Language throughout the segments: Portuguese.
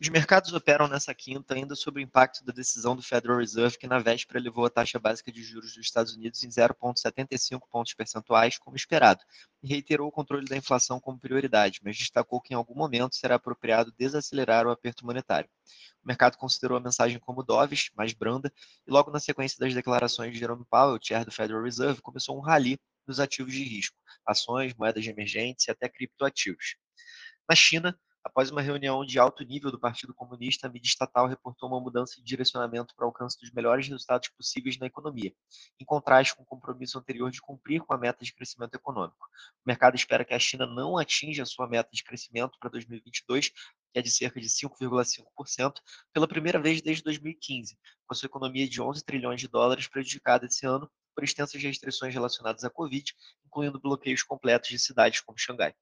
Os mercados operam nessa quinta ainda sob o impacto da decisão do Federal Reserve, que na véspera elevou a taxa básica de juros dos Estados Unidos em 0,75 pontos percentuais, como esperado, e reiterou o controle da inflação como prioridade, mas destacou que em algum momento será apropriado desacelerar o aperto monetário. O mercado considerou a mensagem como doves, mais branda, e logo na sequência das declarações de Jerome Powell, chair do Federal Reserve, começou um rally nos ativos de risco, ações, moedas de emergência e até criptoativos. Na China, Após uma reunião de alto nível do Partido Comunista, a mídia estatal reportou uma mudança de direcionamento para o alcance dos melhores resultados possíveis na economia, em contraste com o compromisso anterior de cumprir com a meta de crescimento econômico. O mercado espera que a China não atinja a sua meta de crescimento para 2022, que é de cerca de 5,5%, pela primeira vez desde 2015, com a sua economia de 11 trilhões de dólares prejudicada esse ano por extensas restrições relacionadas à Covid, incluindo bloqueios completos de cidades como Xangai.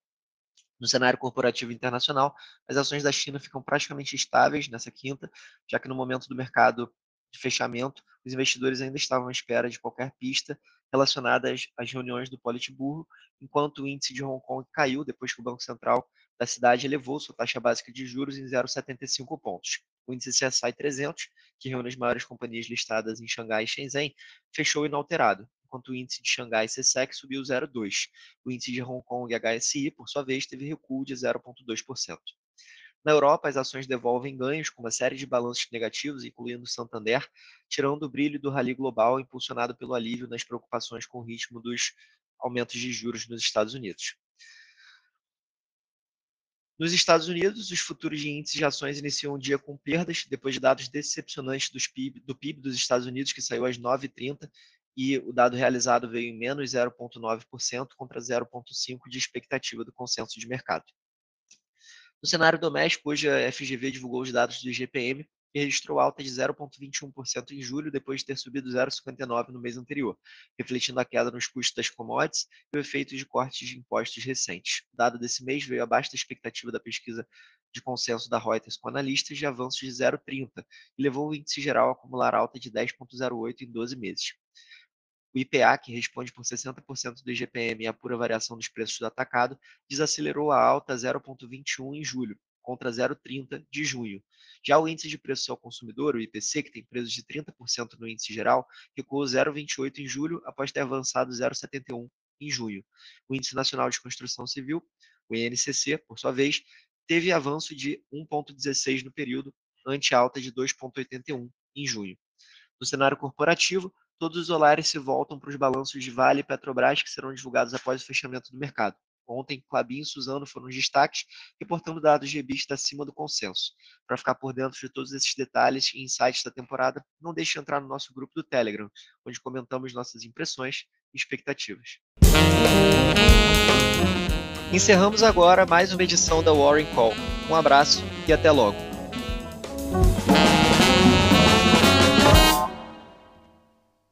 No cenário corporativo internacional, as ações da China ficam praticamente estáveis nessa quinta, já que no momento do mercado de fechamento, os investidores ainda estavam à espera de qualquer pista relacionada às, reuniões do Politburo, enquanto o índice de Hong Kong caiu depois que o Banco Central da cidade elevou sua taxa básica de juros em 0,75 pontos. O índice CSI 300, que reúne as maiores companhias listadas em Xangai e Shenzhen, fechou inalterado, enquanto o índice de Xangai CSEC subiu 0,2%. O índice de Hong Kong HSI, por sua vez, teve recuo de 0,2%. Na Europa, as ações devolvem ganhos com uma série de balanços negativos, incluindo o Santander, tirando o brilho do rally global impulsionado pelo alívio nas preocupações com o ritmo dos aumentos de juros nos Estados Unidos. Nos Estados Unidos, os futuros de índices de ações iniciam o dia com perdas, depois de dados decepcionantes PIB, do PIB dos Estados Unidos, que saiu às 9h30, e o dado realizado veio em menos 0,9% contra 0,5% de expectativa do consenso de mercado. No cenário doméstico, hoje a FGV divulgou os dados do IGPM e registrou alta de 0,21% em julho, depois de ter subido 0,59% no mês anterior, refletindo a queda nos custos das commodities e o efeito de cortes de impostos recentes. O dado desse mês veio abaixo da expectativa da pesquisa de consenso da Reuters com analistas de avanços de 0,30 e levou o índice geral a acumular alta de 10,08 em 12 meses. O IPA, que responde por 60% do IGPM e a pura variação dos preços do atacado, desacelerou a alta 0,21 em julho, contra 0,30 de junho. Já o índice de preços ao consumidor, o IPC, que tem preços de 30% no índice geral, recuou 0,28 em julho, após ter avançado 0,71 em junho. O Índice Nacional de Construção Civil, o INCC, por sua vez, teve avanço de 1,16 no período, ante alta de 2,81 em junho. No cenário corporativo, todos os olhares se voltam para os balanços de Vale e Petrobras que serão divulgados após o fechamento do mercado. Ontem, Clabin e Suzano foram os destaques, reportando dados de EBITDA acima do consenso. Para ficar por dentro de todos esses detalhes e insights da temporada, não deixe de entrar no nosso grupo do Telegram, onde comentamos nossas impressões e expectativas. Encerramos agora mais uma edição da Warren Call. Um abraço e até logo.